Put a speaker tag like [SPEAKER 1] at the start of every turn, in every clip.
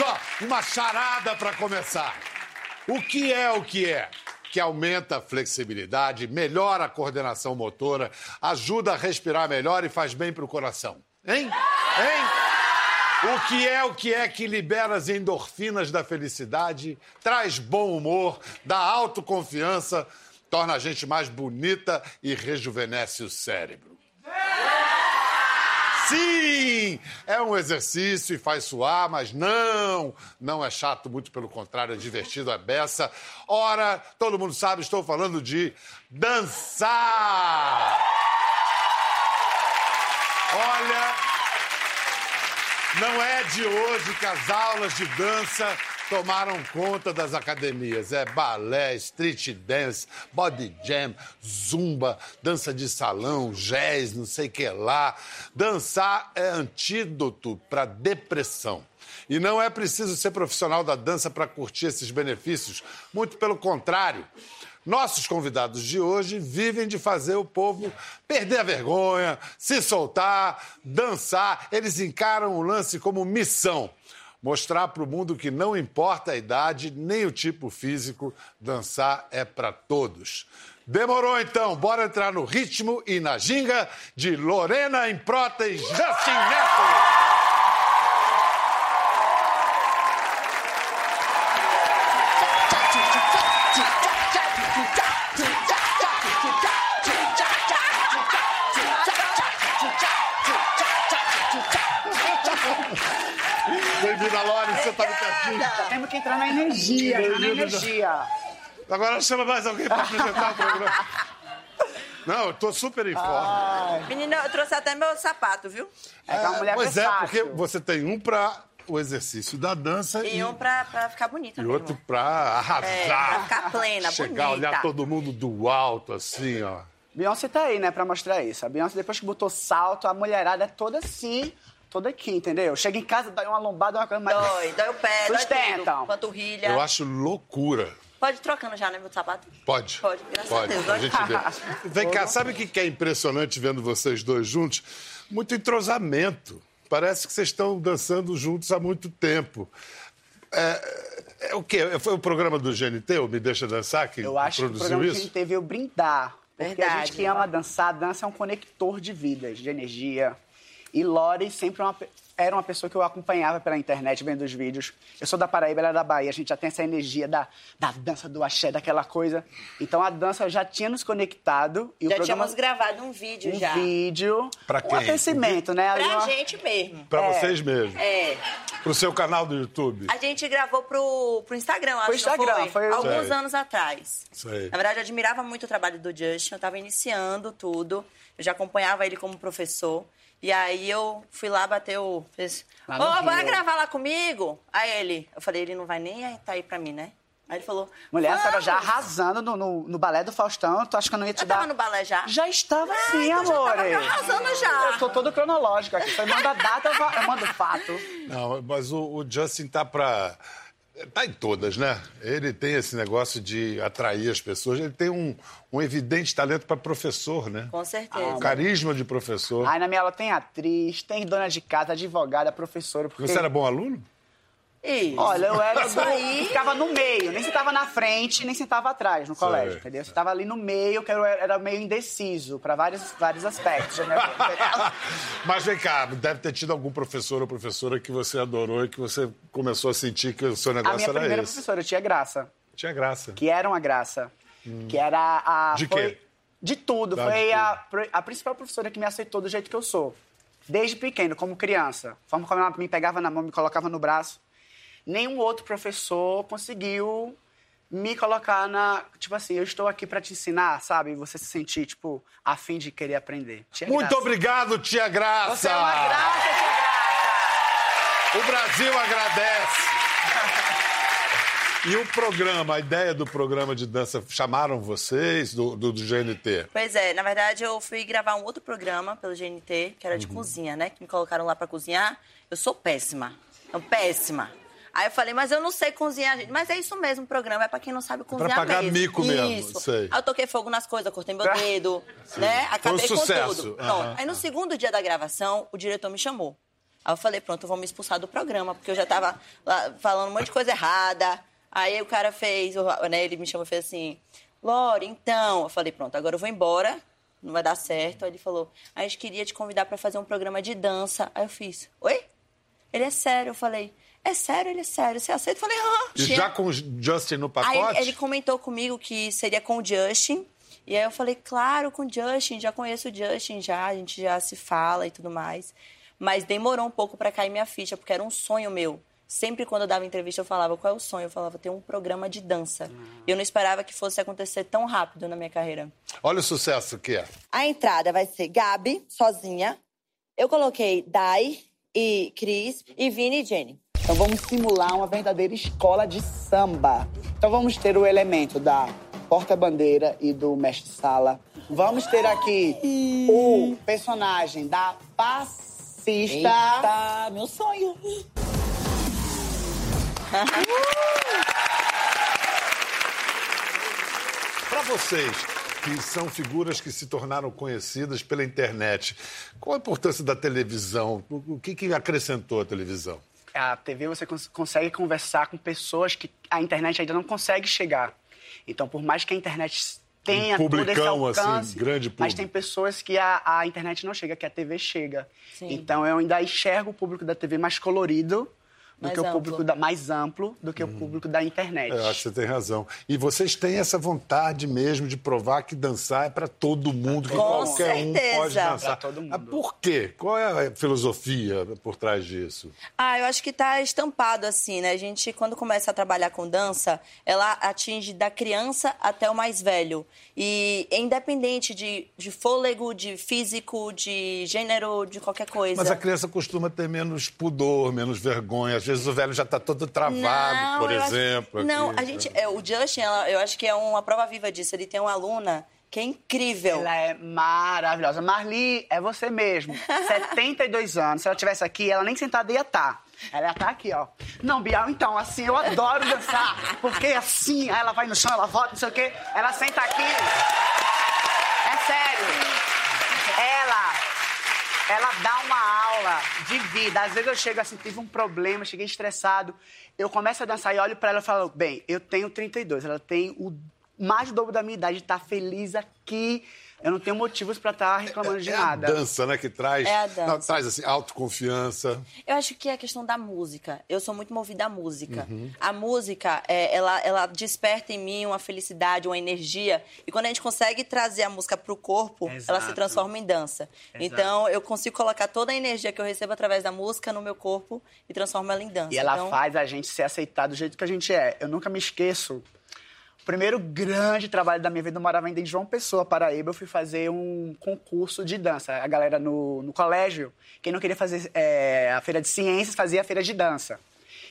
[SPEAKER 1] ó, uma charada para começar. O que é o que é? Que aumenta a flexibilidade, melhora a coordenação motora, ajuda a respirar melhor e faz bem pro coração. Hein? Hein? O que é o que é que libera as endorfinas da felicidade, traz bom humor, dá autoconfiança, torna a gente mais bonita e rejuvenesce o cérebro. Sim! É um exercício e faz suar, mas não! Não é chato, muito pelo contrário, é divertido, é beça. Ora, todo mundo sabe, estou falando de dançar! Olha, não é de hoje que as aulas de dança tomaram conta das academias. É balé, street dance, body jam, zumba, dança de salão, jazz, não sei que lá. Dançar é antídoto para depressão. E não é preciso ser profissional da dança para curtir esses benefícios. Muito pelo contrário. Nossos convidados de hoje vivem de fazer o povo perder a vergonha, se soltar, dançar. Eles encaram o lance como missão mostrar para o mundo que não importa a idade nem o tipo físico, dançar é para todos. Demorou então, bora entrar no ritmo e na ginga de Lorena Improta e Justin Neto.
[SPEAKER 2] Que entrar na energia, entrar na energia.
[SPEAKER 1] Agora chama mais alguém para apresentar o programa. Não, eu tô super em forma.
[SPEAKER 3] Menina, eu trouxe até meu sapato, viu?
[SPEAKER 2] É, uma mulher
[SPEAKER 1] pois é,
[SPEAKER 2] versátil.
[SPEAKER 1] porque você tem um para o exercício da dança
[SPEAKER 3] E um pra, pra ficar bonita
[SPEAKER 1] e
[SPEAKER 3] mesmo.
[SPEAKER 1] outro para arrasar.
[SPEAKER 3] É, pra ficar plena,
[SPEAKER 1] Chegar,
[SPEAKER 3] bonita.
[SPEAKER 1] olhar todo mundo do alto, assim, ó.
[SPEAKER 2] Beyoncé tá aí, né, pra mostrar isso. A Beyoncé, depois que botou salto, a mulherada é toda assim, toda aqui, entendeu? Chega em casa, dá uma lombada, uma coisa mais...
[SPEAKER 3] Dói, dói o pé, dói
[SPEAKER 2] Sustentam.
[SPEAKER 3] tudo. Panturrilha.
[SPEAKER 1] Eu acho loucura.
[SPEAKER 3] Pode ir trocando já, né, meu sapato?
[SPEAKER 1] Pode?
[SPEAKER 3] Pode, graças
[SPEAKER 1] Pode,
[SPEAKER 3] a Deus.
[SPEAKER 1] a gente vê. Vem cá, sabe o que é impressionante vendo vocês dois juntos? Muito entrosamento. Parece que vocês estão dançando juntos há muito tempo. É, é o quê? Foi o programa do GNT, o Me Deixa Dançar, que
[SPEAKER 2] Eu acho que o
[SPEAKER 1] produziu
[SPEAKER 2] programa a
[SPEAKER 1] isso?
[SPEAKER 2] gente teve eu brindar. Porque a
[SPEAKER 3] Verdade.
[SPEAKER 2] gente que ama dançar, dança é um conector de vidas, de energia. E Lori sempre é uma era uma pessoa que eu acompanhava pela internet, vendo os vídeos. Eu sou da Paraíba, ela é da Bahia. A gente já tem essa energia da, da dança, do axé, daquela coisa. Então a dança já tinha nos conectado. E o
[SPEAKER 3] Já
[SPEAKER 2] programa,
[SPEAKER 3] tínhamos gravado um vídeo
[SPEAKER 2] um
[SPEAKER 3] já.
[SPEAKER 2] vídeo.
[SPEAKER 1] Pra
[SPEAKER 2] Um
[SPEAKER 1] quem?
[SPEAKER 2] aquecimento, né?
[SPEAKER 3] Pra
[SPEAKER 2] uma-
[SPEAKER 3] gente mesmo.
[SPEAKER 1] Pra
[SPEAKER 2] É.
[SPEAKER 1] vocês mesmos.
[SPEAKER 3] É.
[SPEAKER 1] Pro seu canal do YouTube.
[SPEAKER 3] A gente gravou pro, pro Instagram, acho
[SPEAKER 2] Pro Instagram,
[SPEAKER 3] foi?
[SPEAKER 2] foi-
[SPEAKER 3] Alguns
[SPEAKER 1] Sei.
[SPEAKER 3] anos atrás.
[SPEAKER 1] Sei.
[SPEAKER 3] Na verdade, eu admirava muito o trabalho do Justin, eu tava iniciando tudo. Eu já acompanhava ele como professor. E aí eu fui lá bater o. Fez, Ô, bora
[SPEAKER 2] Rio.
[SPEAKER 3] gravar lá comigo? Aí ele, eu falei, ele não vai nem estar aí pra mim, né? Aí ele falou.
[SPEAKER 2] Mulher, você tava já
[SPEAKER 3] "Vamos."
[SPEAKER 2] arrasando no, no, no balé do Faustão. Tu acha que eu não ia te
[SPEAKER 3] Eu
[SPEAKER 2] dar...
[SPEAKER 3] tava no balé já.
[SPEAKER 2] Já estava
[SPEAKER 3] Ah,
[SPEAKER 2] sim,
[SPEAKER 3] então já
[SPEAKER 2] amor.
[SPEAKER 3] tava arrasando já.
[SPEAKER 2] Eu tô todo cronológico aqui. Você manda a data, eu mando o fato.
[SPEAKER 1] Não, mas o, o Justin tá pra. Tá em todas, né? Ele tem esse negócio de atrair as pessoas. Ele tem um, um evidente talento para professor, né?
[SPEAKER 3] Com certeza.
[SPEAKER 1] Um carisma de professor.
[SPEAKER 2] Aí na minha aula tem atriz, tem dona de casa, advogada, professora. Porque...
[SPEAKER 1] Você era bom aluno?
[SPEAKER 3] Isso.
[SPEAKER 2] Olha, eu era
[SPEAKER 3] Isso
[SPEAKER 2] do...
[SPEAKER 3] aí.
[SPEAKER 2] ficava no meio, nem sentava na frente, nem sentava atrás no colégio, entendeu? Você tava ali no meio, que eu era meio indeciso para vários, vários aspectos minha vida.
[SPEAKER 1] Mas vem cá, deve ter tido algum professor ou professora que você adorou e que você começou a sentir que o seu
[SPEAKER 2] A
[SPEAKER 1] negócio
[SPEAKER 2] minha
[SPEAKER 1] era
[SPEAKER 2] primeira
[SPEAKER 1] esse.
[SPEAKER 2] professora, eu tinha graça.
[SPEAKER 1] Tinha graça.
[SPEAKER 2] que era uma graça. Que era a.
[SPEAKER 1] De
[SPEAKER 2] foi-
[SPEAKER 1] quê?
[SPEAKER 2] De tudo.
[SPEAKER 1] Tá,
[SPEAKER 2] foi
[SPEAKER 1] de
[SPEAKER 2] a, pro- a principal professora que me aceitou do jeito que eu sou. Desde pequeno, como criança. A forma como ela me pegava na mão, me colocava no braço. Nenhum outro professor conseguiu me colocar na. Tipo assim, eu estou aqui para te ensinar, sabe? E você se sentir, tipo, a fim de querer aprender. Tia
[SPEAKER 1] Muito
[SPEAKER 2] Graça.
[SPEAKER 1] obrigado, tia Graça!
[SPEAKER 2] Você é uma graça, tia Graça!
[SPEAKER 1] O Brasil agradece. E o programa, a ideia do programa de dança, chamaram vocês do, do, do GNT?
[SPEAKER 3] Pois é, na verdade eu fui gravar um outro programa pelo GNT, que era de
[SPEAKER 1] Uhum.
[SPEAKER 3] cozinha, né? Que me colocaram lá pra cozinhar. Eu sou péssima. Então, péssima. Aí eu falei, mas eu não sei cozinhar, gente. Mas é isso mesmo, o programa é pra quem não sabe cozinhar
[SPEAKER 1] pagar
[SPEAKER 3] mesmo.
[SPEAKER 1] mico mesmo,
[SPEAKER 3] Isso.
[SPEAKER 1] sei.
[SPEAKER 3] Aí eu toquei fogo nas coisas, cortei meu dedo, né? Acabei
[SPEAKER 1] Foi um sucesso.
[SPEAKER 3] com tudo. Pronto. Aí no segundo dia da gravação, o diretor me chamou. Aí eu falei, pronto, vão me expulsar do programa, porque eu já tava falando um monte de coisa errada. Aí o cara fez, né, ele me chamou e fez assim, Lore, então. Eu falei, pronto, agora eu vou embora, não vai dar certo. Aí ele falou, a gente queria te convidar para fazer um programa de dança. Aí eu fiz, oi? Ele é sério. Eu falei, é sério, ele é sério. Você aceita? Eu falei, ah.
[SPEAKER 1] E já com o Justin no pacote?
[SPEAKER 3] Aí ele comentou comigo que seria com o Justin. E aí eu falei, claro, com o Justin, já conheço o Justin, já, a gente já se fala e tudo mais. Mas demorou um pouco para cair minha ficha, porque era um sonho meu. Sempre quando eu dava entrevista, eu falava qual é o sonho. Eu falava ter um programa de dança. Eu não esperava que fosse acontecer tão rápido na minha carreira.
[SPEAKER 1] Olha o sucesso que é.
[SPEAKER 4] A entrada vai ser Gabi, sozinha. Eu coloquei Dai e Cris e Vini e Jenny.
[SPEAKER 2] Então vamos simular uma verdadeira escola de samba. Então vamos ter o elemento da porta-bandeira e do mestre-sala. Vamos ter aqui o personagem da passista.
[SPEAKER 4] Eita, meu sonho.
[SPEAKER 1] Para vocês, que são figuras que se tornaram conhecidas pela internet, qual a importância da televisão? O que, que acrescentou a televisão?
[SPEAKER 2] A TV você cons consegue conversar com pessoas que a internet ainda não consegue chegar. Então, por mais que a internet tenha
[SPEAKER 1] Um
[SPEAKER 2] todo esse
[SPEAKER 1] publicão, assim,
[SPEAKER 2] alcance,
[SPEAKER 1] grande
[SPEAKER 2] mas
[SPEAKER 1] público.
[SPEAKER 2] tem pessoas que a, a internet não chega, que a TV chega.
[SPEAKER 3] Sim.
[SPEAKER 2] Então, eu ainda enxergo o público da TV mais colorido do
[SPEAKER 3] Mais
[SPEAKER 2] que o
[SPEAKER 3] amplo.
[SPEAKER 2] público da, mais amplo do que o público da internet.
[SPEAKER 1] Eu acho que você tem razão. E vocês têm essa vontade mesmo de provar que dançar é para todo mundo, que
[SPEAKER 3] Com
[SPEAKER 1] qualquer um
[SPEAKER 3] certeza.
[SPEAKER 1] pode dançar.
[SPEAKER 2] Pra todo mundo.
[SPEAKER 1] Ah, por quê? Qual é a filosofia por trás disso?
[SPEAKER 3] Ah, eu acho que tá estampado assim, né? A gente, quando começa a trabalhar com dança, ela atinge da criança até o mais velho. E é independente de, de fôlego, de físico, de gênero, de qualquer coisa.
[SPEAKER 1] Mas a criança costuma ter menos pudor, menos vergonha. O velho já está todo travado, por
[SPEAKER 3] eu acho-
[SPEAKER 1] exemplo.
[SPEAKER 3] não,
[SPEAKER 1] aqui.
[SPEAKER 3] a gente. é, o Justin, ela- eu acho que é uma prova viva disso. Ele tem uma aluna que é incrível.
[SPEAKER 2] Ela é maravilhosa. Marli, é você mesmo. 72 anos. Se ela estivesse aqui, ela nem sentada ia estar. Ela ia estar aqui, ó. Não, Bial, então, assim, eu adoro dançar. Porque assim, aí ela vai no chão, ela volta, não sei o quê. Ela senta aqui. É sério. Ela, ela dá uma aula de vida. Às vezes eu chego assim, tive um problema, cheguei estressado. Eu começo a dançar e olho pra ela e falo, bem, eu tenho 32, ela tem o mais do dobro da minha idade, tá feliz aqui. Eu não tenho motivos pra estar reclamando de
[SPEAKER 1] é
[SPEAKER 2] nada.
[SPEAKER 1] a dança, né, que traz,
[SPEAKER 3] É a dança.
[SPEAKER 1] não, traz assim, autoconfiança.
[SPEAKER 3] Eu acho que é a questão da música. Eu sou muito movida à música.
[SPEAKER 1] Uhum.
[SPEAKER 3] A música, é, ela, ela desperta em mim uma felicidade, uma energia. E quando a gente consegue trazer a música pro corpo, ela
[SPEAKER 2] Exato.
[SPEAKER 3] se transforma em dança. Então, eu consigo colocar toda a energia que eu recebo através da música no meu corpo e transformo ela em dança.
[SPEAKER 2] E ela
[SPEAKER 3] então,
[SPEAKER 2] faz a gente ser aceitado do jeito que a gente é. Eu nunca me esqueço. O primeiro grande trabalho da minha vida, eu morava ainda em João Pessoa, Paraíba. Eu fui fazer um concurso de dança. A galera no, no colégio, quem não queria fazer é, a feira de ciências, fazia a feira de dança.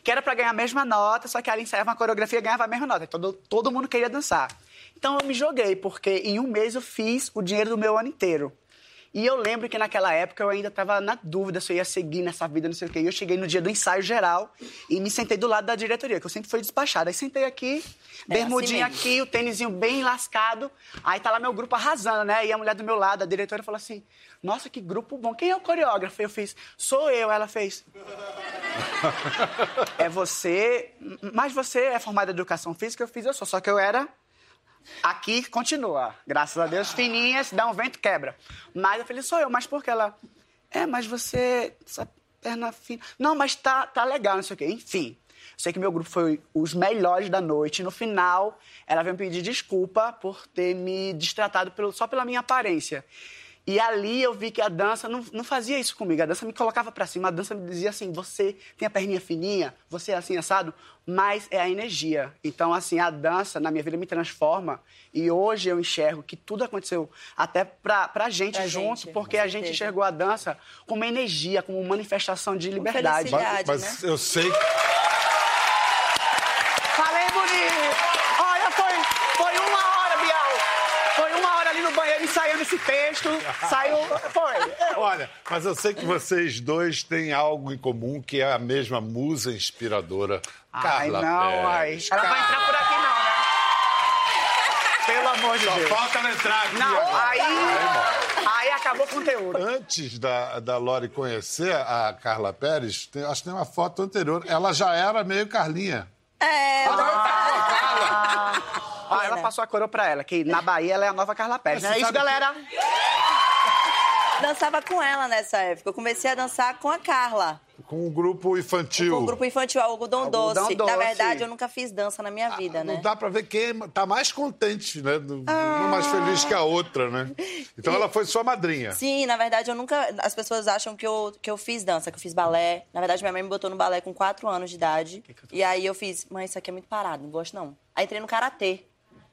[SPEAKER 2] Que era pra ganhar a mesma nota, só que ela ensaiava uma coreografia e ganhava a mesma nota. Todo, todo mundo queria dançar. Então eu me joguei, porque em um mês eu fiz o dinheiro do meu ano inteiro. E eu lembro que naquela época eu ainda estava na dúvida se eu ia seguir nessa vida, não sei o quê. E eu cheguei no dia do ensaio geral e me sentei do lado da diretoria, que eu sempre fui despachada. Aí sentei aqui, bermudinha
[SPEAKER 3] assim mesmo.
[SPEAKER 2] aqui, o tênisinho bem lascado. Aí tá lá meu grupo arrasando, né? E a mulher do meu lado, a diretora, falou assim: Nossa, que grupo bom. Quem é o coreógrafo? Eu fiz: Sou eu. Ela fez: É você. Mas você é formada em educação física? Eu fiz: Eu sou. Só que eu era Aqui continua. Graças a Deus, fininhas, dá um vento, quebra. Mas eu falei, sou eu, mas por que ela? É, mas você. Essa perna fina. Não, mas tá, tá legal, não sei o quê. Enfim. Sei que meu grupo foi os melhores da noite. No final, ela veio pedir desculpa por ter me destratado pelo- só pela minha aparência. E ali eu vi que a dança não, não fazia isso comigo. A dança me colocava pra cima, a dança me dizia assim: você tem a perninha fininha, você é assim assado, mas é a energia. Então, assim, a dança na minha vida me transforma. E hoje eu enxergo que tudo aconteceu até pra, pra gente
[SPEAKER 3] Pra
[SPEAKER 2] junto,
[SPEAKER 3] gente,
[SPEAKER 2] porque a gente enxergou a dança como uma energia, como uma manifestação de liberdade.
[SPEAKER 1] Mas, mas eu sei
[SPEAKER 2] Falei bonito! Olha, foi, foi uma hora, Bial! Foi uma hora ali no banheiro ensaiando esse texto. Saiu. Foi.
[SPEAKER 1] Olha, mas eu sei que vocês dois têm algo em comum, que é a mesma musa inspiradora,
[SPEAKER 2] Ai,
[SPEAKER 1] Carla
[SPEAKER 2] não, ai. Ela vai entrar por aqui, não, né? Pelo amor de
[SPEAKER 1] Só
[SPEAKER 2] Deus.
[SPEAKER 1] falta ela entrar aqui
[SPEAKER 2] Não,
[SPEAKER 1] agora.
[SPEAKER 2] aí. Aí acabou o conteúdo.
[SPEAKER 1] Antes da, da Lori conhecer a Carla Pérez, tem- acho que tem uma foto anterior. Ela já era meio Carlinha.
[SPEAKER 3] É, eu
[SPEAKER 1] Carla!
[SPEAKER 2] Ah, ela passou a coroa pra ela, que na Bahia ela é a nova Carla Pérez. Não é isso,
[SPEAKER 1] que-
[SPEAKER 2] galera?
[SPEAKER 3] dançava com ela nessa época. Eu comecei a dançar com a Carla.
[SPEAKER 1] Com o grupo infantil.
[SPEAKER 3] Com o grupo infantil Algodão,
[SPEAKER 2] Algodão
[SPEAKER 3] Doce.
[SPEAKER 2] Doce.
[SPEAKER 3] Na verdade, eu nunca fiz dança na minha vida,
[SPEAKER 1] Não
[SPEAKER 3] né?
[SPEAKER 1] dá pra ver quem tá mais contente, né? Não
[SPEAKER 3] Ah.
[SPEAKER 1] não mais feliz que a outra, né? Então ela foi sua madrinha.
[SPEAKER 3] Sim, na verdade, eu nunca. As pessoas acham que eu, que eu fiz dança, que eu fiz balé. Na verdade, minha mãe me botou no balé com 4 anos de idade. E aí eu fiz, mãe, isso aqui é muito parado, não gosto não. Aí entrei no karatê.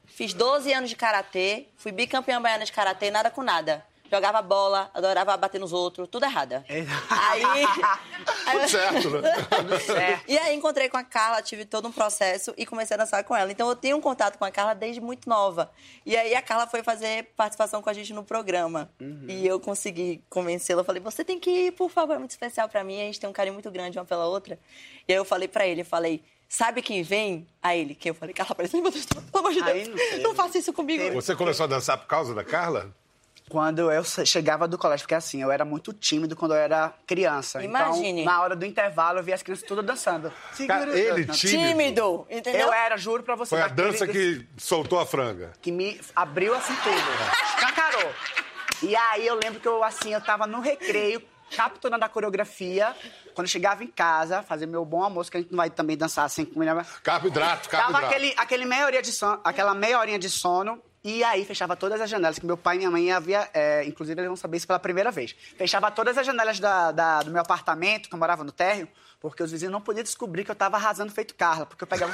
[SPEAKER 3] Fiz 12 anos de karatê, fui bicampeã baiana de karatê, nada com nada. Jogava bola, adorava bater nos outros, tudo errada. Aí. aí
[SPEAKER 1] Tudo certo, né?
[SPEAKER 2] É.
[SPEAKER 3] E aí encontrei com a Carla, tive todo um processo e comecei a dançar com ela. Então eu tenho um contato com a Carla desde muito nova. E aí a Carla foi fazer participação com a gente no programa. E eu consegui convencê-la. Eu falei: "Você tem que ir, por favor, é muito especial pra mim. A gente tem um carinho muito grande uma pela outra". E aí eu falei pra ele, eu falei: "Sabe quem vem?" A ele, que eu falei: "Carla, parece meu Deus, pelo amor de Deus.
[SPEAKER 2] não.
[SPEAKER 3] Não faça isso comigo".
[SPEAKER 1] Você começou a dançar por causa da Carla?
[SPEAKER 2] Quando eu chegava do colégio, porque assim, eu era muito tímido quando eu era criança.
[SPEAKER 3] Imagine.
[SPEAKER 2] Então, na hora do intervalo, eu via as crianças todas dançando.
[SPEAKER 1] Cara, ele
[SPEAKER 2] Não,
[SPEAKER 1] tímido.
[SPEAKER 3] Tímido, entendeu?
[SPEAKER 2] Eu era, juro pra você.
[SPEAKER 1] Foi a dança que soltou a franga.
[SPEAKER 2] que me abriu assim tudo. Escancarou. E aí eu lembro que eu, assim, eu tava no recreio, capturando a coreografia. Quando eu chegava em casa, fazer meu bom almoço, que a gente não vai também dançar assim com
[SPEAKER 1] Carboidrato,
[SPEAKER 2] Tava
[SPEAKER 1] carboidrato.
[SPEAKER 2] aquele, aquele meia horinha de sono, aquela meia horinha de sono. E aí fechava todas as janelas, que meu pai e minha mãe havia. é, inclusive, eles vão saber isso pela primeira vez. Fechava todas as janelas da- da- do meu apartamento, que eu morava no térreo, porque os vizinhos não podiam descobrir que eu tava arrasando feito Carla. Porque eu pegava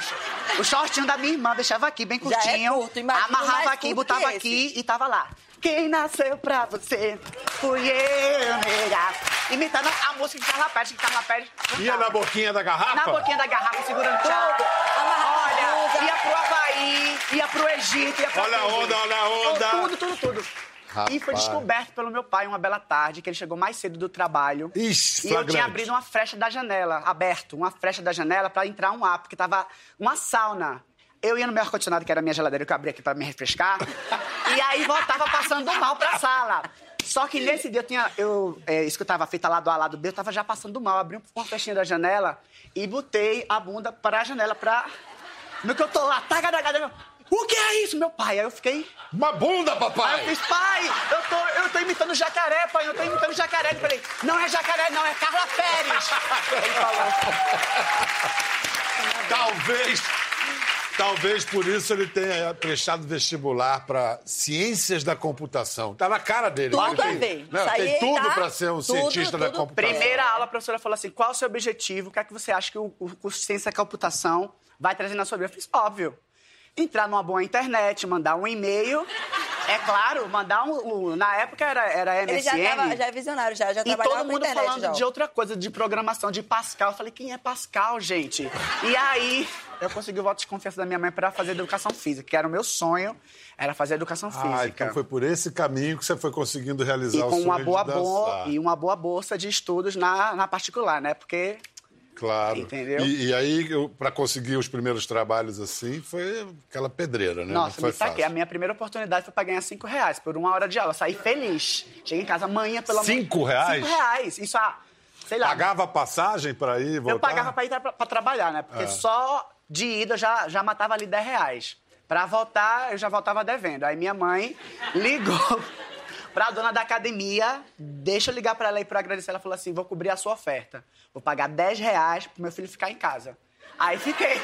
[SPEAKER 2] o, o shortinho da minha irmã, deixava aqui bem
[SPEAKER 3] Já é
[SPEAKER 2] curtinho,
[SPEAKER 3] curto, imagina o
[SPEAKER 2] amarrava aqui,
[SPEAKER 3] curto
[SPEAKER 2] botava aqui e tava lá. Quem nasceu pra você fui eu, nega. Imitando a música de Carla Pérez, que Carla Pérez.
[SPEAKER 1] Ia
[SPEAKER 2] cantava.
[SPEAKER 1] na boquinha da garrafa?
[SPEAKER 2] Na boquinha da garrafa, segurando
[SPEAKER 3] a
[SPEAKER 2] Olha, ia pro Havaí, ia pro Egito, ia pra
[SPEAKER 1] Olha a
[SPEAKER 2] tudo.
[SPEAKER 1] onda, olha a onda.
[SPEAKER 2] Tudo, tudo, tudo. E foi
[SPEAKER 1] Rapaz.
[SPEAKER 2] descoberto pelo meu pai uma bela tarde, que ele chegou mais cedo do trabalho.
[SPEAKER 1] Ixi,
[SPEAKER 2] e eu
[SPEAKER 1] flagrante.
[SPEAKER 2] tinha abrido uma frecha da janela, aberto, uma frecha da janela pra entrar um ar, porque tava uma sauna. Eu ia no meu ar-condicionado, que era a minha geladeira, que eu abri aqui pra me refrescar. e aí voltava passando mal pra sala. Só que nesse dia eu, tinha, eu é, escutava a fita lá do A, lá do B, eu tava já passando mal. Abri uma fechinha da janela e botei a bunda pra janela pra... No que eu tô lá, tagadagada, o que é isso, meu pai? Aí eu fiquei...
[SPEAKER 1] Uma bunda,
[SPEAKER 2] Aí
[SPEAKER 1] papai!
[SPEAKER 2] eu fiz, pai, eu tô, eu tô imitando jacaré, pai, eu tô imitando jacaré. Eu falei, não é jacaré, não, é Carla Pérez. Ele falou,
[SPEAKER 1] Talvez, talvez por isso ele tenha prestado vestibular para ciências da computação. Tá na cara dele.
[SPEAKER 3] Tudo
[SPEAKER 1] tem-
[SPEAKER 3] a ver.
[SPEAKER 1] Não,
[SPEAKER 3] Isso
[SPEAKER 1] tem tudo
[SPEAKER 3] tá
[SPEAKER 1] para ser um
[SPEAKER 3] tudo,
[SPEAKER 1] cientista da
[SPEAKER 3] tudo.
[SPEAKER 1] computação.
[SPEAKER 2] primeira aula, a professora falou assim, qual o seu objetivo? O que é que você acha que o, o curso de ciência da computação vai trazer na sua vida? Eu fiz, óbvio, entrar numa boa internet, mandar um e-mail, é claro, mandar um... um- na época era, era MSN.
[SPEAKER 3] Ele já, tava, já é visionário, já, já
[SPEAKER 2] E
[SPEAKER 3] trabalhava
[SPEAKER 2] todo
[SPEAKER 3] com
[SPEAKER 2] mundo
[SPEAKER 3] internet
[SPEAKER 2] falando
[SPEAKER 3] já.
[SPEAKER 2] de outra coisa, de programação, de Pascal. Eu falei, quem é Pascal, gente? E aí, eu consegui o voto de confiança da minha mãe para fazer educação física, que era o meu sonho, era fazer educação
[SPEAKER 1] Ah,
[SPEAKER 2] física.
[SPEAKER 1] então foi por esse caminho que você foi conseguindo realizar
[SPEAKER 2] E
[SPEAKER 1] o
[SPEAKER 2] com
[SPEAKER 1] sonho
[SPEAKER 2] uma boa,
[SPEAKER 1] de
[SPEAKER 2] bo... e uma boa bolsa de estudos na, na particular, né? Porque
[SPEAKER 1] Claro.
[SPEAKER 2] Entendeu?
[SPEAKER 1] E, e aí, para conseguir os primeiros trabalhos assim, foi aquela pedreira, né? Não
[SPEAKER 2] Nossa,
[SPEAKER 1] foi
[SPEAKER 2] me saquei. A minha primeira oportunidade foi pra ganhar cinco reais por uma hora de aula. Eu saí feliz. Cheguei em casa amanhã, pelo amor...
[SPEAKER 1] Cinco reais?
[SPEAKER 2] Cinco reais. Isso, ah, sei lá.
[SPEAKER 1] Pagava passagem para ir voltar?
[SPEAKER 2] Eu pagava pra ir tra pra trabalhar, né?
[SPEAKER 1] É.
[SPEAKER 2] Porque só de ida já, já matava ali 10 reais. Pra voltar, eu já voltava devendo. Aí minha mãe ligou pra dona da academia, deixa eu ligar pra ela aí pra agradecer. Ela falou assim, vou cobrir a sua oferta. Vou pagar 10 reais pro meu filho ficar em casa. Aí fiquei.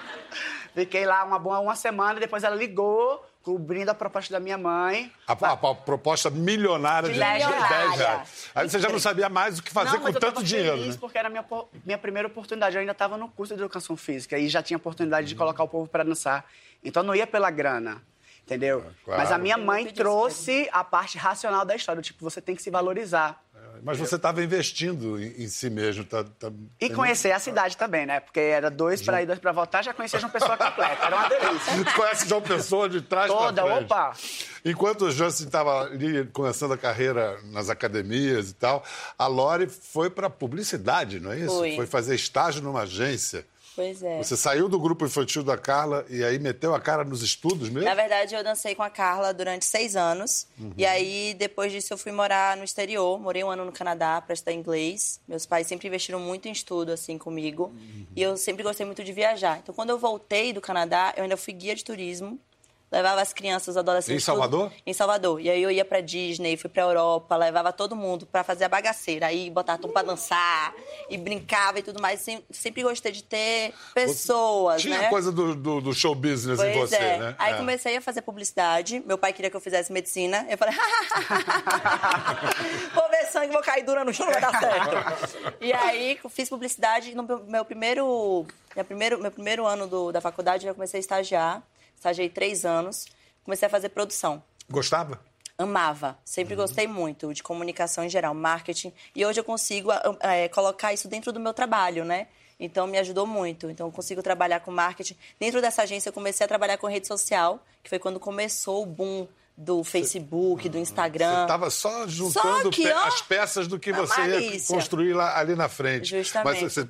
[SPEAKER 2] fiquei lá uma boa uma semana, depois ela ligou, cobrindo a proposta da minha mãe.
[SPEAKER 1] A, a- a proposta milionária de,
[SPEAKER 2] De dez
[SPEAKER 1] de
[SPEAKER 2] reais.
[SPEAKER 1] reais. Aí você já não sabia mais o que fazer
[SPEAKER 2] não,
[SPEAKER 1] com
[SPEAKER 2] mas eu
[SPEAKER 1] tanto
[SPEAKER 2] tava
[SPEAKER 1] dinheiro,
[SPEAKER 2] feliz
[SPEAKER 1] né?
[SPEAKER 2] porque era a minha, minha primeira oportunidade. Eu ainda estava no curso de educação física e já tinha oportunidade de colocar o povo para dançar. Então não ia pela grana, entendeu?
[SPEAKER 1] claro.
[SPEAKER 2] Mas a minha mãe trouxe a parte racional da história. Tipo, você tem que se valorizar.
[SPEAKER 1] Mas você estava investindo em, em si mesmo. Tá, tá-
[SPEAKER 2] E
[SPEAKER 1] tem
[SPEAKER 2] conhecer a cidade também, né? Porque era dois para ir, dois para voltar, já conhecia uma pessoa completa. Era uma delícia.
[SPEAKER 1] Conhece João Pessoa de trás
[SPEAKER 2] Toda,
[SPEAKER 1] pra frente.
[SPEAKER 2] opa!
[SPEAKER 1] Enquanto o Jansen estava ali começando a carreira nas academias e tal, a Lori foi para publicidade, não é isso?
[SPEAKER 3] Foi.
[SPEAKER 1] fazer estágio numa agência.
[SPEAKER 3] Pois é.
[SPEAKER 1] Você saiu do grupo infantil da Carla e aí meteu a cara nos estudos mesmo?
[SPEAKER 3] Na verdade, eu dancei com a Carla durante seis anos.
[SPEAKER 1] Uhum.
[SPEAKER 3] E aí, depois disso, eu fui morar no exterior. Morei um ano no Canadá para estudar inglês. Meus pais sempre investiram muito em estudo, assim, comigo.
[SPEAKER 1] Uhum.
[SPEAKER 3] E eu sempre gostei muito de viajar. Então, quando eu voltei do Canadá, eu ainda fui guia de turismo. Levava as crianças, os adolescentes.
[SPEAKER 1] Em Salvador?
[SPEAKER 3] tudo- Em Salvador. E aí eu ia pra Disney, fui pra Europa, levava todo mundo pra fazer a bagaceira. Aí botava tudo pra dançar e brincava e tudo mais. Sem- Sempre gostei de ter pessoas,
[SPEAKER 1] Tinha
[SPEAKER 3] né?
[SPEAKER 1] coisa do, do, do show business em
[SPEAKER 3] Pois
[SPEAKER 1] você,
[SPEAKER 3] é.
[SPEAKER 1] né?
[SPEAKER 3] Aí
[SPEAKER 1] É.
[SPEAKER 3] comecei a fazer publicidade. Meu pai queria que eu fizesse medicina. Eu falei, vou ver sangue, vou cair dura no chão, não vai dar certo. e aí fiz publicidade. No meu- meu primeiro, meu primeiro, meu primeiro ano do- da faculdade, eu comecei a estagiar. Estagiei três anos. Comecei a fazer produção.
[SPEAKER 1] Gostava?
[SPEAKER 3] Amava, sempre gostei muito de comunicação em geral, marketing. E hoje eu consigo eh, colocar isso dentro do meu trabalho, né? Então me ajudou muito. Então eu consigo trabalhar com marketing. Dentro dessa agência eu comecei a trabalhar com rede social, que foi quando começou o boom do Facebook, do Instagram.
[SPEAKER 1] Você estava só juntando
[SPEAKER 3] que,
[SPEAKER 1] pe-
[SPEAKER 3] ó,
[SPEAKER 1] as peças do que você ia construir lá, ali na frente.
[SPEAKER 3] Justamente.
[SPEAKER 1] Mas você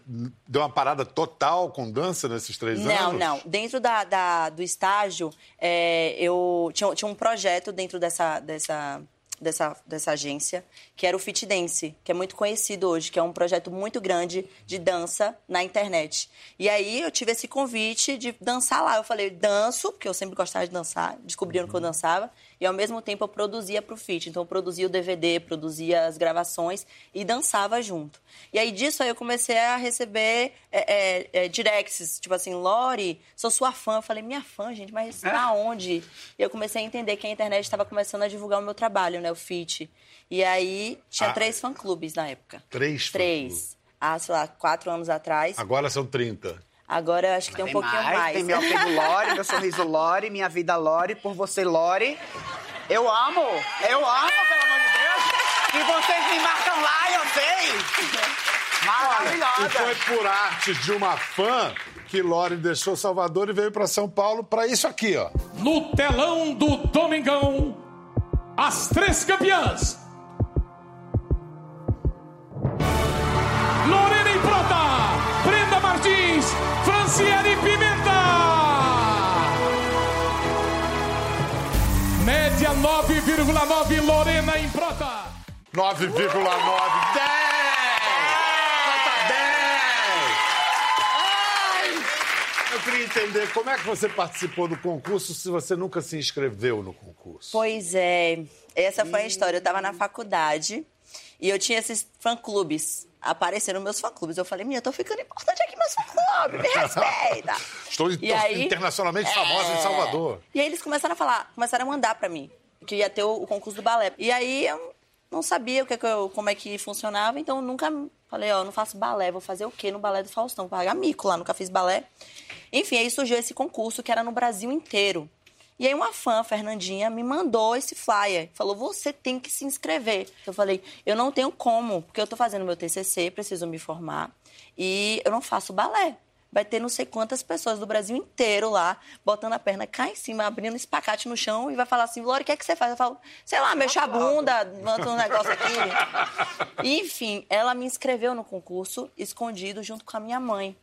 [SPEAKER 1] deu uma parada total com dança nesses três
[SPEAKER 3] Não,
[SPEAKER 1] anos?
[SPEAKER 3] não. Dentro da, da- do estágio, é, eu tinha, tinha um projeto dentro dessa, dessa, dessa, dessa agência, que era o Fit Dance, que é muito conhecido hoje, que é um projeto muito grande de dança na internet. E aí eu tive esse convite de dançar lá. Eu falei, danço, porque eu sempre gostava de dançar, descobriram que eu dançava, e ao mesmo tempo eu produzia pro Fit. Então eu produzia o DVD, produzia as gravações e dançava junto. E aí disso aí eu comecei a receber é, é, é, directs, tipo assim, Lori, sou sua fã. Eu falei, minha fã, gente, mas pra onde? E eu comecei a entender que a internet estava começando a divulgar o meu trabalho, né, o Fit. E aí tinha
[SPEAKER 1] Ah.
[SPEAKER 3] três fã-clubes na época.
[SPEAKER 1] Três
[SPEAKER 3] Três. Há, sei lá, quatro anos atrás.
[SPEAKER 1] Agora são 30.
[SPEAKER 3] Agora eu acho que tem um
[SPEAKER 2] Tem
[SPEAKER 3] pouquinho mais.
[SPEAKER 2] Tem meu apego Lore, meu sorriso Lore, minha vida Lore, por você Lore. Eu amo, eu amo, pelo amor de Deus. E vocês me marcam lá, eu sei.
[SPEAKER 1] E
[SPEAKER 2] Maravilhosa.
[SPEAKER 1] foi por arte de uma fã que Lore deixou Salvador e veio para São Paulo para isso aqui, ó.
[SPEAKER 5] No telão do Domingão, as três campeãs. 9,9 Lorena Improta.
[SPEAKER 1] 9,9. 10! Nota 10! Eu queria entender como é que você participou do concurso se você nunca se inscreveu no concurso.
[SPEAKER 3] Pois é, essa foi a história. Eu estava na faculdade e eu tinha esses fã-clubes. Apareceram meus fã-clubes. Eu falei, minha, eu tô ficando importante aqui, meus fã-clubes, me respeita.
[SPEAKER 1] Estou
[SPEAKER 3] aí-
[SPEAKER 1] internacionalmente famosa em
[SPEAKER 3] É.
[SPEAKER 1] Salvador.
[SPEAKER 3] E aí eles começaram a falar, começaram a mandar pra mim, que ia ter o, concurso do balé. E aí eu não sabia o que, que eu- como é que funcionava, então eu nunca falei, ó, não faço balé, vou fazer o quê no balé do Faustão? Vou pagar mico lá, nunca fiz balé. Enfim, aí surgiu esse concurso que era no Brasil inteiro. E aí uma fã, Fernandinha, me mandou esse flyer. Falou, você tem que se inscrever. Eu falei, eu não tenho como, porque eu tô fazendo meu TCC, preciso me formar. E eu não faço balé. Vai ter não sei quantas pessoas do Brasil inteiro lá, botando a perna cá em cima, abrindo espacate no chão e vai falar assim, Lore, o que é que você faz? Eu falo, sei lá, mexe a bunda, levanta um negócio aqui. E, enfim, ela me inscreveu no concurso, escondido, junto com a minha mãe.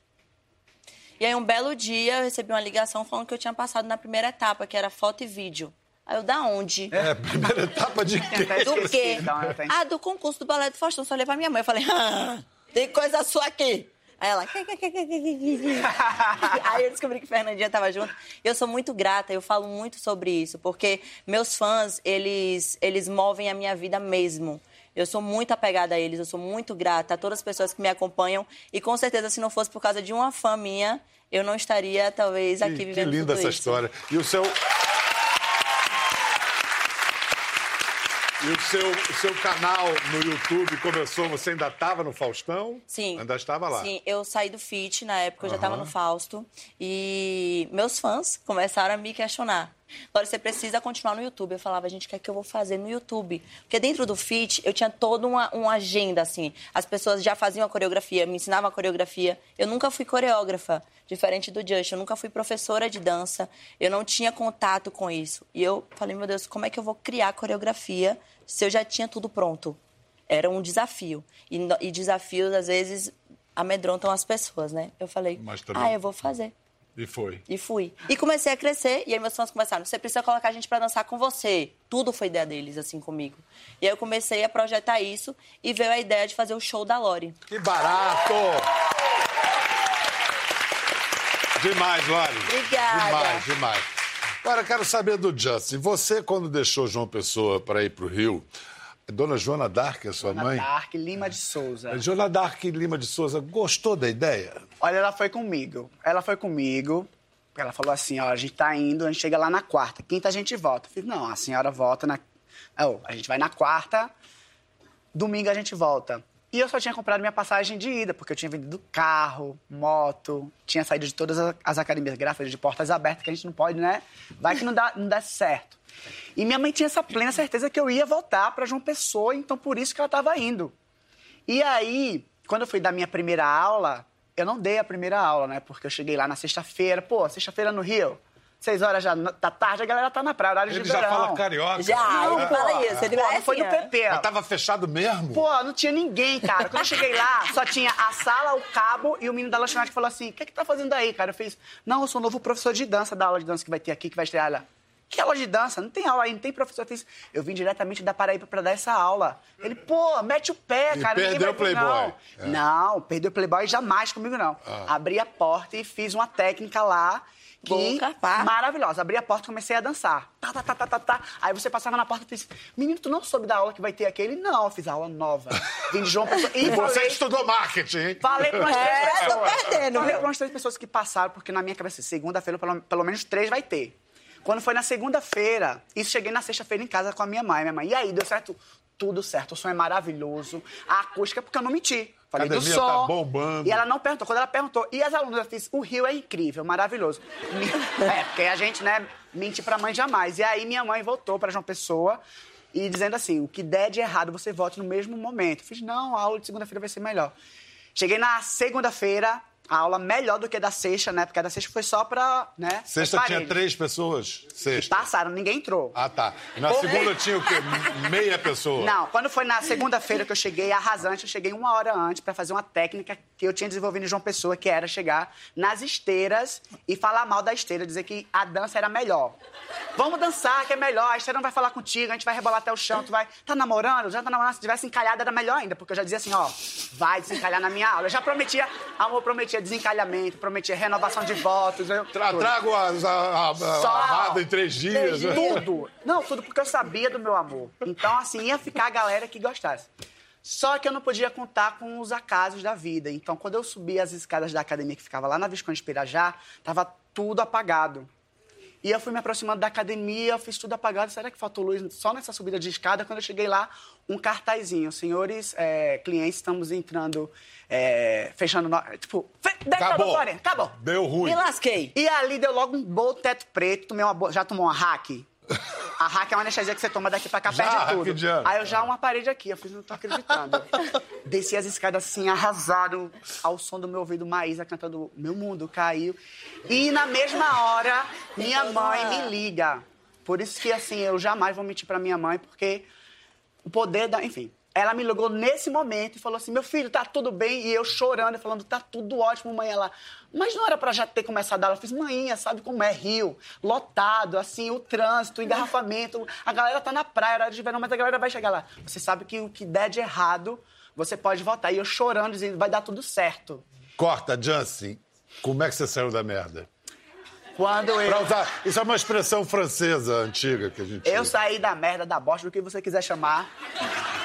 [SPEAKER 3] E aí, um belo dia, eu recebi uma ligação falando que eu tinha passado na primeira etapa, que era foto e vídeo. Aí eu, da onde?
[SPEAKER 1] É, primeira etapa de quê?
[SPEAKER 3] Do quê?
[SPEAKER 2] eu tenho-
[SPEAKER 3] Ah, do concurso do Balé do Faustão. Só pra minha mãe e falei, ah, tem coisa sua aqui. Aí ela... Aí eu descobri que Fernandinha tava junto. Eu sou muito grata, eu falo muito sobre isso, porque meus fãs, eles, eles movem a minha vida mesmo. Eu sou muito apegada a eles, eu sou muito grata a todas as pessoas que me acompanham. E com certeza, se não fosse por causa de uma fã minha, eu não estaria, talvez, aqui
[SPEAKER 1] Que, que
[SPEAKER 3] vivendo
[SPEAKER 1] linda
[SPEAKER 3] tudo
[SPEAKER 1] essa
[SPEAKER 3] isso.
[SPEAKER 1] história. E o seu. E o seu, o seu canal no YouTube começou, você ainda estava no Faustão?
[SPEAKER 3] Sim.
[SPEAKER 1] Ainda estava lá.
[SPEAKER 3] Sim, eu saí do FIT na época, eu já estava no Fausto. E meus fãs começaram a me questionar. Lore, você precisa continuar no YouTube. Eu falava, gente, o que é que eu vou fazer no YouTube? Porque dentro do FIT, eu tinha toda uma, uma agenda, assim. As pessoas já faziam a coreografia, me ensinavam a coreografia. Eu nunca fui coreógrafa, diferente do Just. Eu nunca fui professora de dança. Eu não tinha contato com isso. E eu falei, meu Deus, como é que eu vou criar coreografia se eu já tinha tudo pronto? Era um desafio. E, e desafios, às vezes, amedrontam as pessoas, né? Eu falei, ah, eu vou fazer.
[SPEAKER 1] E foi.
[SPEAKER 3] E fui. E comecei a crescer, e aí meus fãs começaram, você precisa colocar a gente pra dançar com você. Tudo foi ideia deles, assim, comigo. E aí eu comecei a projetar isso, e veio a ideia de fazer o show da Lori.
[SPEAKER 1] Que barato! Demais, Lori.
[SPEAKER 3] Obrigada.
[SPEAKER 1] Demais, demais. Agora, eu quero saber do Justin. Você, quando deixou João Pessoa para ir para o Rio, Dona Joana Dark, é sua
[SPEAKER 2] Ana
[SPEAKER 1] mãe?
[SPEAKER 2] Dark, Lima de Souza.
[SPEAKER 1] Joana Dark Lima de Souza, gostou da ideia?
[SPEAKER 2] Olha, ela foi comigo. Ela foi comigo. Ela falou assim, ó, a gente tá indo, a gente chega lá na quarta. Quinta a gente volta. Eu falei, não, a senhora volta na... Oh, a gente vai na quarta, domingo a gente volta. E eu só tinha comprado minha passagem de ida, porque eu tinha vendido carro, moto, tinha saído de todas as academias, Deus, de portas abertas, que a gente não pode, né? Vai que não dá, não dá certo. E minha mãe tinha essa plena certeza que eu ia voltar para João Pessoa, então por isso que ela estava indo. E aí, quando eu fui dar minha primeira aula, eu não dei a primeira aula, né? Porque eu cheguei lá na sexta-feira, pô, sexta-feira no Rio, seis horas já da tarde, a galera tá na praia, horário
[SPEAKER 1] Ele
[SPEAKER 2] de
[SPEAKER 1] já
[SPEAKER 2] verão.
[SPEAKER 1] fala carioca.
[SPEAKER 3] Já,
[SPEAKER 2] Não,
[SPEAKER 3] ele
[SPEAKER 2] pô,
[SPEAKER 3] fala isso. Ele
[SPEAKER 2] pô,
[SPEAKER 3] vai
[SPEAKER 2] não foi
[SPEAKER 3] assim,
[SPEAKER 2] do
[SPEAKER 3] ó.
[SPEAKER 2] PP.
[SPEAKER 1] Mas tava fechado mesmo?
[SPEAKER 2] Pô, não tinha ninguém, cara. Quando eu cheguei lá, só tinha a sala, o cabo e o menino da lanchonete falou assim: o que, que tá fazendo aí, cara? Eu fiz, não, eu sou o novo professor de dança da aula de dança que vai ter aqui, que vai estrear lá. Que aula de dança? Não tem aula aí, não tem professor. Eu fiz, eu vim diretamente da Paraíba pra dar essa aula. Ele, pô, mete o pé,
[SPEAKER 1] E
[SPEAKER 2] cara.
[SPEAKER 1] perdeu o
[SPEAKER 2] vir, Não,
[SPEAKER 1] Playboy. É.
[SPEAKER 2] não perdeu o Playboy jamais comigo, não.
[SPEAKER 1] Ah.
[SPEAKER 2] Abri a porta e fiz uma técnica lá. Que
[SPEAKER 3] Boca, pá.
[SPEAKER 2] maravilhosa. Abri a porta e comecei a dançar. Tá, tá, tá, tá, tá, tá. Aí você passava na porta e disse, menino, tu não soube da aula que vai ter aqui? Ele, não, eu fiz aula nova. Vim de João Pessoa. E
[SPEAKER 1] você
[SPEAKER 2] falei,
[SPEAKER 1] estudou marketing, hein?
[SPEAKER 2] falei para umas três
[SPEAKER 3] É, tô
[SPEAKER 2] pessoas.
[SPEAKER 3] perdendo,
[SPEAKER 2] Falei
[SPEAKER 3] viu?
[SPEAKER 2] para umas três pessoas que passaram, porque na minha cabeça, segunda-feira, pelo, pelo menos três vai ter. Quando foi na segunda-feira, isso cheguei na sexta-feira em casa com a minha mãe. Minha mãe, e aí, deu certo? Tudo certo. O som é maravilhoso. A acústica, porque eu não menti. Falei do
[SPEAKER 1] Academia
[SPEAKER 2] som.
[SPEAKER 1] tá bombando.
[SPEAKER 2] E ela não perguntou. Quando ela perguntou, e as alunas, eu fiz, o Rio é incrível, maravilhoso. É, porque a gente, né, mente pra mãe jamais. E aí minha mãe voltou pra João Pessoa e dizendo assim, o que der de errado, você volte no mesmo momento. Eu fiz, não, a aula de segunda-feira vai ser melhor. Cheguei na segunda-feira, a aula melhor do que a da sexta, né? Porque a da sexta foi só pra, né?
[SPEAKER 1] Sexta tinha três pessoas? Sexta.
[SPEAKER 2] Passaram, ninguém entrou.
[SPEAKER 1] Ah, tá. Na segunda tinha o quê? Meia pessoa?
[SPEAKER 2] Não, quando foi na segunda-feira que eu cheguei arrasante, eu cheguei uma hora antes pra fazer uma técnica que eu tinha desenvolvido em João Pessoa, que era chegar nas esteiras e falar mal da esteira, dizer que a dança era melhor. Vamos dançar, que é melhor, a esteira não vai falar contigo, a gente vai rebolar até o chão, tu vai. Tá namorando? Já tá namorando? Se tivesse encalhado era melhor ainda, porque eu já dizia assim, ó, vai desencalhar na minha aula. Eu já prometia, amor, prometia desencalhamento, prometia renovação de votos. Eu,
[SPEAKER 1] Tra trago a, a, a, a em três dias. né?
[SPEAKER 2] Tudo. Não, tudo porque eu sabia do meu amor. Então, assim, ia ficar a galera que gostasse. Só que eu não podia contar com os acasos da vida. Então, quando eu subi as escadas da academia que ficava lá na Visconde de Pirajá, tava tudo apagado. E eu fui me aproximando da academia, eu fiz tudo apagado. Será que faltou luz só nessa subida de escada? Quando eu cheguei lá, um cartazinho. Senhores é, clientes, estamos entrando, é, fechando... No... Tipo, fe... a
[SPEAKER 1] Acabou.
[SPEAKER 2] acabou.
[SPEAKER 1] Deu ruim.
[SPEAKER 3] Me lasquei.
[SPEAKER 2] E ali deu logo um bom teto preto, tomei uma bo- já tomou uma hack? A hack é uma anestesia que você toma daqui pra cá,
[SPEAKER 1] Já,
[SPEAKER 2] perde tudo.
[SPEAKER 1] hackeando.
[SPEAKER 2] Aí eu já uma parede aqui, eu fiz, não tô acreditando. Desci as escadas assim, arrasado, ao som do meu ouvido, Maísa cantando Meu Mundo Caiu. E na mesma hora, minha mãe me liga. Por isso que, assim, eu jamais vou mentir pra minha mãe, porque o poder da. Enfim. Ela me ligou nesse momento e falou assim: meu filho, tá tudo bem? E eu chorando, e falando: tá tudo ótimo, mãe. Ela, mas não era pra já ter começado a aula. Eu fiz, mãinha, sabe como é Rio? Lotado, assim, o trânsito, o engarrafamento. A galera tá na praia, horário de verão, mas a galera vai chegar lá. Você sabe que o que der de errado, você pode voltar. E eu chorando, dizendo: vai dar tudo certo.
[SPEAKER 1] Corta, Jansen. Como é que você saiu da merda?
[SPEAKER 2] Quando eu.
[SPEAKER 1] Pra usar, isso é uma expressão francesa antiga que a gente
[SPEAKER 2] Eu
[SPEAKER 1] usa.
[SPEAKER 2] saí da merda, da bosta, do que você quiser chamar.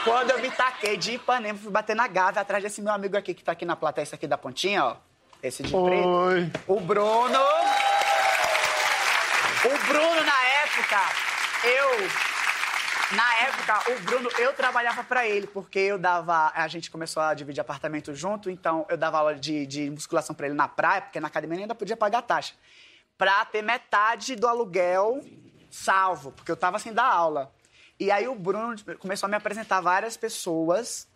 [SPEAKER 2] Quando eu me taquei de Ipanema, fui bater na Gávea, atrás desse meu amigo aqui, que tá aqui na plateia, esse aqui da pontinha, ó. Esse de
[SPEAKER 1] Oi.
[SPEAKER 2] preto. O Bruno. O Bruno, na época, eu... Na época, o Bruno, eu trabalhava pra ele, porque eu dava... A gente começou a dividir apartamento junto, então eu dava aula de, de musculação pra ele na praia, porque na academia ele ainda podia pagar taxa. Pra ter metade do aluguel salvo, porque eu tava sem dar aula. E aí o Bruno começou a me apresentar várias pessoas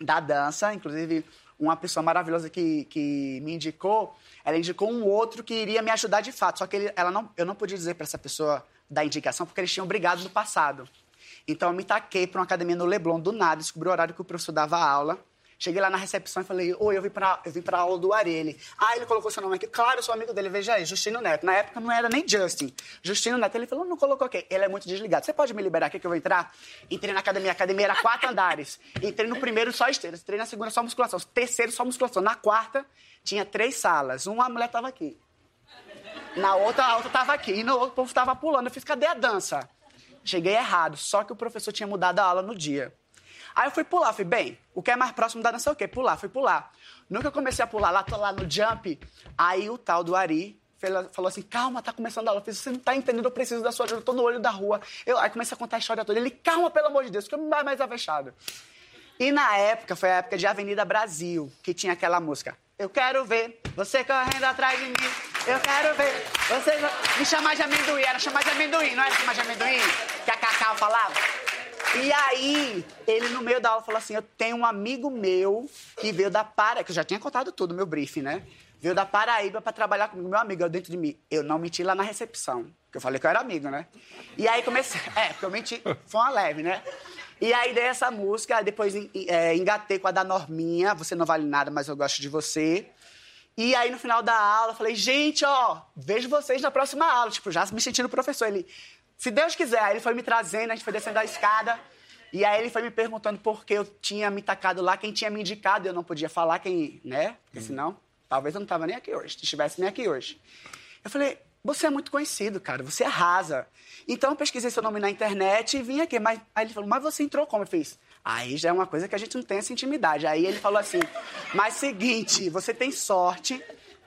[SPEAKER 2] da dança, inclusive uma pessoa maravilhosa que, que me indicou, ela indicou um outro que iria me ajudar de fato, só que ele, ela não, eu não podia dizer para essa pessoa da indicação porque eles tinham brigado no passado. Então eu me taquei para uma academia no Leblon do nada, descobri o horário que o professor dava aula, Cheguei lá na recepção e falei, oi, eu vim pra, eu vim pra aula do Ari. Ele, ah, ele colocou seu nome aqui. Claro, eu sou amigo dele, veja aí, Justino Neto. Na época não era nem Justin. Justino Neto, ele falou, não colocou aqui. Ele é muito desligado. Você pode me liberar aqui que eu vou entrar? Entrei na academia, a academia era quatro andares. Entrei no primeiro só esteiras, entrei na segunda só musculação, terceiro só musculação. Na quarta, tinha três salas. Uma mulher tava aqui. Na outra, a outra tava aqui. E no outro, o povo tava pulando. Eu fiz, cadê a dança? Cheguei errado, só que o professor tinha mudado a aula no dia. Aí eu fui pular, fui bem, o que é mais próximo da dança é o quê? Pular, fui pular. Eu comecei a pular, lá, tô lá no jump, aí o tal do Ari falou assim, calma, tá começando a aula. Eu fiz, você não tá entendendo, eu preciso da sua ajuda, eu tô no olho da rua. Eu, aí comecei a contar a história toda. Ele, calma, pelo amor de Deus, que eu não dá mais avexado. E na época, foi a época de Avenida Brasil, que tinha aquela música. Eu quero ver você correndo atrás de mim. Eu quero ver você... Me chamar de amendoim. Era chamar de amendoim, não era chamar de amendoim? Que a Cacau falava? E aí, ele no meio da aula falou assim: Eu tenho um amigo meu que veio da Paraíba, que eu já tinha contado tudo, meu briefing, né? Veio da Paraíba para trabalhar comigo, meu amigo, eu dentro de mim. Eu não menti lá na recepção, porque eu falei que eu era amigo, né? E aí comecei. É, porque eu menti, foi uma leve, né? E aí dei essa música, depois é, engatei com a da Norminha, Você Não Vale Nada, Mas Eu Gosto de Você. E aí, no final da aula, falei, gente, ó, vejo vocês na próxima aula. Tipo, já me sentindo professor. Ele, se Deus quiser, aí ele foi me trazendo, a gente foi descendo a escada. E aí ele foi me perguntando por que eu tinha me tacado lá, quem tinha me indicado, eu não podia falar quem, né? Porque senão, talvez eu não tava nem aqui hoje, estivesse nem aqui hoje. Eu falei, você é muito conhecido, cara, você arrasa. Então eu pesquisei seu nome na internet e vim aqui. Mas, aí ele falou, mas você entrou como? Eu fiz, aí já é uma coisa que a gente não tem essa intimidade. Aí ele falou assim, mas seguinte, você tem sorte,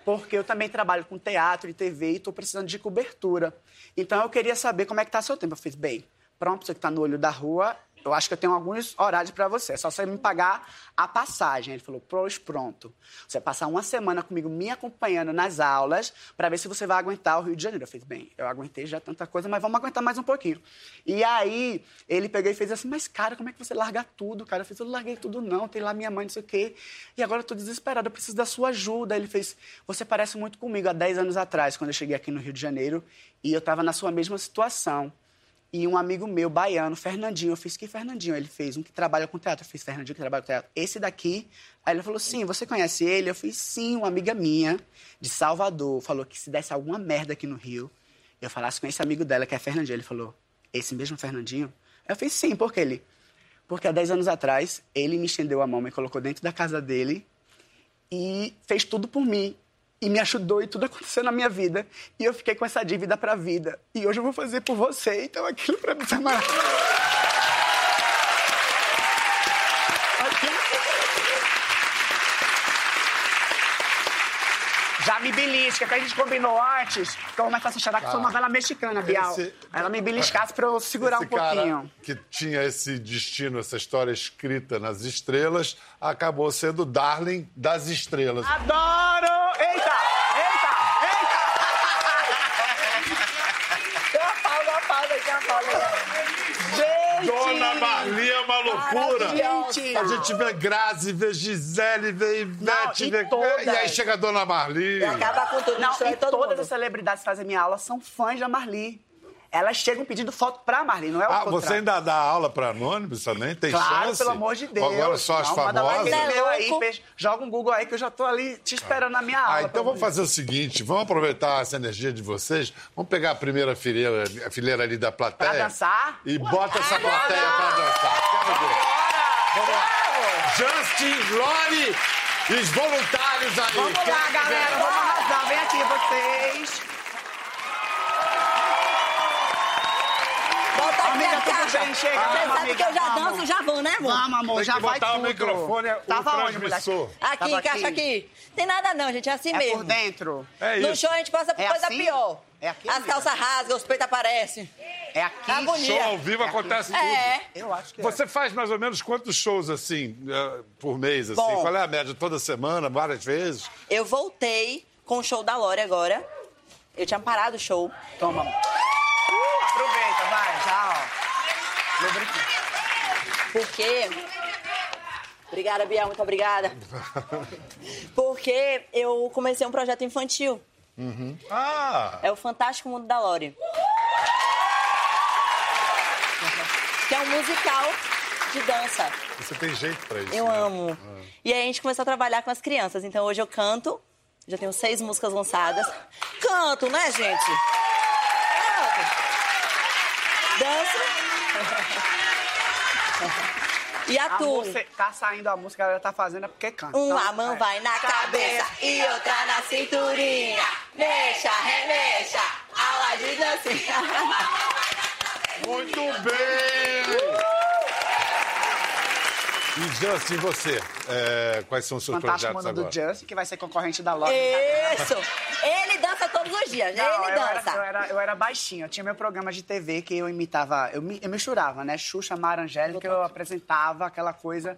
[SPEAKER 2] porque eu também trabalho com teatro e TV e estou precisando de cobertura. Então eu queria saber como é que tá seu tempo. Eu fiz, bem, pronto, você que está no olho da rua, eu acho que eu tenho alguns horários para você. É só você me pagar a passagem. Ele falou, pois pronto. Você vai passar uma semana comigo me acompanhando nas aulas para ver se você vai aguentar o Rio de Janeiro. Eu fiz, bem, eu aguentei já tanta coisa, mas vamos aguentar mais um pouquinho. E aí, ele pegou e fez assim, mas cara, como é que você larga tudo, cara? Eu fiz, eu larguei tudo não, tem lá minha mãe, não sei o quê. E agora eu tô desesperado, eu preciso da sua ajuda. Ele fez, você parece muito comigo há 10 anos atrás, quando eu cheguei aqui no Rio de Janeiro, e eu estava na sua mesma situação. E um amigo meu, baiano, Fernandinho, eu fiz que Fernandinho? Ele fez um que trabalha com teatro. Eu fiz Fernandinho que trabalha com teatro. Esse daqui, aí ele falou, sim, você conhece ele? Eu fiz, sim, uma amiga minha, de Salvador, falou que se desse alguma merda aqui no Rio, eu falasse com esse amigo dela, que é Fernandinho. Ele falou, esse mesmo Fernandinho? Eu fiz, sim, por que ele? Porque há 10 anos atrás, ele me estendeu a mão, me colocou dentro da casa dele e fez tudo por mim e me ajudou e tudo aconteceu na minha vida. E eu fiquei com essa dívida pra vida. E hoje eu vou fazer por você. Então aquilo pra mim é maravilhoso. Já me belisca, que a gente combinou antes, que eu começar a chorar, que foi uma novela mexicana, Bial. Esse... Ela me beliscasse pra eu segurar
[SPEAKER 1] esse
[SPEAKER 2] um pouquinho.
[SPEAKER 1] que tinha esse destino, essa história escrita nas estrelas, acabou sendo Darling das Estrelas.
[SPEAKER 2] Adoro! Eita! Eita! Eita! Tem uma pausa, uma pausa, tem uma pausa. Gente!
[SPEAKER 1] Dona Marli é uma loucura!
[SPEAKER 2] Gente!
[SPEAKER 1] A gente vê Grazi, vê Gisele, vê Ivete,
[SPEAKER 2] Não, e
[SPEAKER 1] vê...
[SPEAKER 2] todas.
[SPEAKER 1] E aí chega a Dona Marli.
[SPEAKER 3] Acaba com tudo,
[SPEAKER 2] Não,
[SPEAKER 3] destrói
[SPEAKER 2] e
[SPEAKER 3] todo
[SPEAKER 2] todas
[SPEAKER 3] mundo.
[SPEAKER 2] as celebridades que fazem minha aula são fãs da Marli. Elas chegam pedindo foto pra Marli, não é o
[SPEAKER 1] Ah,
[SPEAKER 2] contrário.
[SPEAKER 1] você ainda dá aula para anônimos também? Tem
[SPEAKER 2] Claro,
[SPEAKER 1] chance?
[SPEAKER 2] pelo amor de Deus.
[SPEAKER 1] Agora só as
[SPEAKER 2] Não, manda lá
[SPEAKER 1] famosas?
[SPEAKER 2] meu aí, peixe. joga um Google aí que eu já tô ali te esperando na minha aula.
[SPEAKER 1] Ah, então vamos fazer o seguinte, vamos aproveitar essa energia de vocês, vamos pegar a primeira fileira, a fileira ali da plateia.
[SPEAKER 2] Pra dançar?
[SPEAKER 1] E bota essa plateia pra dançar. Quero ver. Vamos lá. Justin, Lore e os voluntários aí.
[SPEAKER 2] Vamos lá, galera, vamos arrasar. Vem aqui vocês. Amiga, tudo
[SPEAKER 3] caixa.
[SPEAKER 2] bem, chega,
[SPEAKER 3] Você sabe
[SPEAKER 2] amiga,
[SPEAKER 3] que eu já
[SPEAKER 2] vamos.
[SPEAKER 3] danço, já vou, né, amor?
[SPEAKER 2] Vamos, amor,
[SPEAKER 1] Tem
[SPEAKER 2] já
[SPEAKER 1] que
[SPEAKER 2] vai
[SPEAKER 1] botar o
[SPEAKER 2] tudo.
[SPEAKER 1] microfone, o
[SPEAKER 2] Tava onde, mulher?
[SPEAKER 1] transmissor.
[SPEAKER 3] Aqui,
[SPEAKER 2] Tava
[SPEAKER 3] encaixa aqui. Tem nada não, gente, é assim
[SPEAKER 2] É
[SPEAKER 3] mesmo.
[SPEAKER 2] por dentro.
[SPEAKER 1] É
[SPEAKER 3] No
[SPEAKER 1] isso.
[SPEAKER 3] show a gente passa por
[SPEAKER 2] É
[SPEAKER 3] coisa
[SPEAKER 2] assim?
[SPEAKER 3] pior.
[SPEAKER 2] É aqui,
[SPEAKER 3] As
[SPEAKER 2] amiga?
[SPEAKER 3] calças rasgam, os peitos aparecem.
[SPEAKER 2] É aqui.
[SPEAKER 3] Tá bonito.
[SPEAKER 1] Show ao vivo acontece tudo.
[SPEAKER 3] É.
[SPEAKER 2] Eu acho que é.
[SPEAKER 1] Você faz mais ou menos quantos shows assim, eh, por mês? Assim?
[SPEAKER 3] Bom.
[SPEAKER 1] Qual é a média? Toda semana, várias vezes?
[SPEAKER 3] Eu voltei com o show da Lore agora. Eu tinha parado o show.
[SPEAKER 2] Toma. Uh, aproveita, vai, já, ó. Lubrificante.
[SPEAKER 3] Porque. Obrigada, Biel, muito obrigada. Porque eu comecei um projeto infantil.
[SPEAKER 1] Ah!
[SPEAKER 3] É o Fantástico Mundo da Lore. Que é um musical de dança.
[SPEAKER 1] Você tem jeito pra isso.
[SPEAKER 3] Eu
[SPEAKER 1] né?
[SPEAKER 3] amo. E aí a gente começou a trabalhar com as crianças. Então hoje eu canto, já tenho seis músicas lançadas. Canto, né, gente? Canto. Danço. E
[SPEAKER 2] A
[SPEAKER 3] atuo.
[SPEAKER 2] música, tá saindo a música, a galera tá fazendo é porque canta.
[SPEAKER 3] Uma
[SPEAKER 2] Então,
[SPEAKER 3] mão
[SPEAKER 2] é.
[SPEAKER 3] vai na cabeça e outra na cinturinha. Mexa, remexa, aula de dancinha.
[SPEAKER 1] Muito bem! E Justin, você, é, quais são os seus
[SPEAKER 2] Fantástico
[SPEAKER 1] projetos
[SPEAKER 2] Mundo
[SPEAKER 1] agora?
[SPEAKER 2] do Justin, que vai ser concorrente da Loki.
[SPEAKER 3] Isso! Ele dança todos os dias,
[SPEAKER 2] Não,
[SPEAKER 3] ele
[SPEAKER 2] eu era,
[SPEAKER 3] dança.
[SPEAKER 2] eu, era, eu era baixinho. Eu tinha meu programa de TV que eu imitava, eu, eu misturava, né? Xuxa, Mara Angélica, eu apresentava aquela coisa.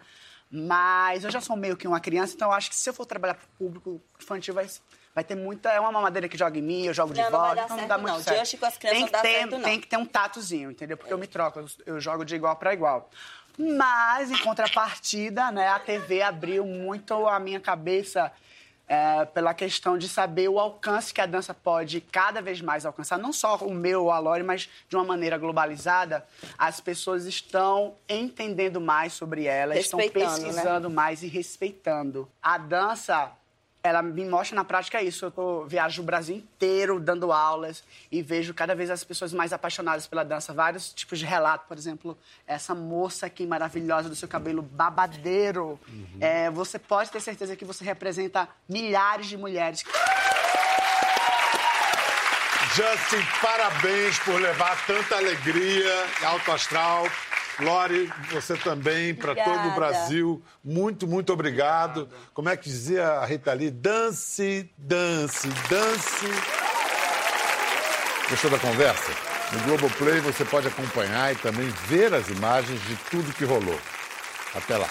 [SPEAKER 2] Mas eu já sou meio que uma criança, então eu acho que se eu for trabalhar pro público infantil, vai, vai ter muita. É uma mamadeira que joga em mim, eu jogo de
[SPEAKER 3] Não, não vai
[SPEAKER 2] volta,
[SPEAKER 3] dar
[SPEAKER 2] então não
[SPEAKER 3] certo,
[SPEAKER 2] dá muito
[SPEAKER 3] não.
[SPEAKER 2] certo.
[SPEAKER 3] Com as crianças
[SPEAKER 2] tem
[SPEAKER 3] não
[SPEAKER 2] que
[SPEAKER 3] dá
[SPEAKER 2] ter,
[SPEAKER 3] certo, não.
[SPEAKER 2] Tem que ter um tatozinho, entendeu? Porque eu me troco, eu, eu jogo de igual para igual. Mas, em contrapartida, né, a TV abriu muito a minha cabeça é, pela questão de saber o alcance que a dança pode cada vez mais alcançar. Não só o meu, a Lore, mas de uma maneira globalizada. As pessoas estão entendendo mais sobre ela, estão
[SPEAKER 3] né?
[SPEAKER 2] pesquisando mais e respeitando. A dança, ela me mostra na prática isso. Eu tô, viajo o Brasil inteiro dando aulas e vejo cada vez as pessoas mais apaixonadas pela dança. Vários tipos de relato, por exemplo, essa moça aqui maravilhosa do seu cabelo babadeiro. É, você pode ter certeza que você representa milhares de mulheres.
[SPEAKER 1] Justin, parabéns por levar tanta alegria e alto astral. Lore, você também, para todo o. Brasil. Muito, muito obrigado. Como é que dizia a Rita Lee? Dance, dance, dance. Gostou da conversa? No Globoplay você pode acompanhar e também ver as imagens de tudo que rolou. Até lá.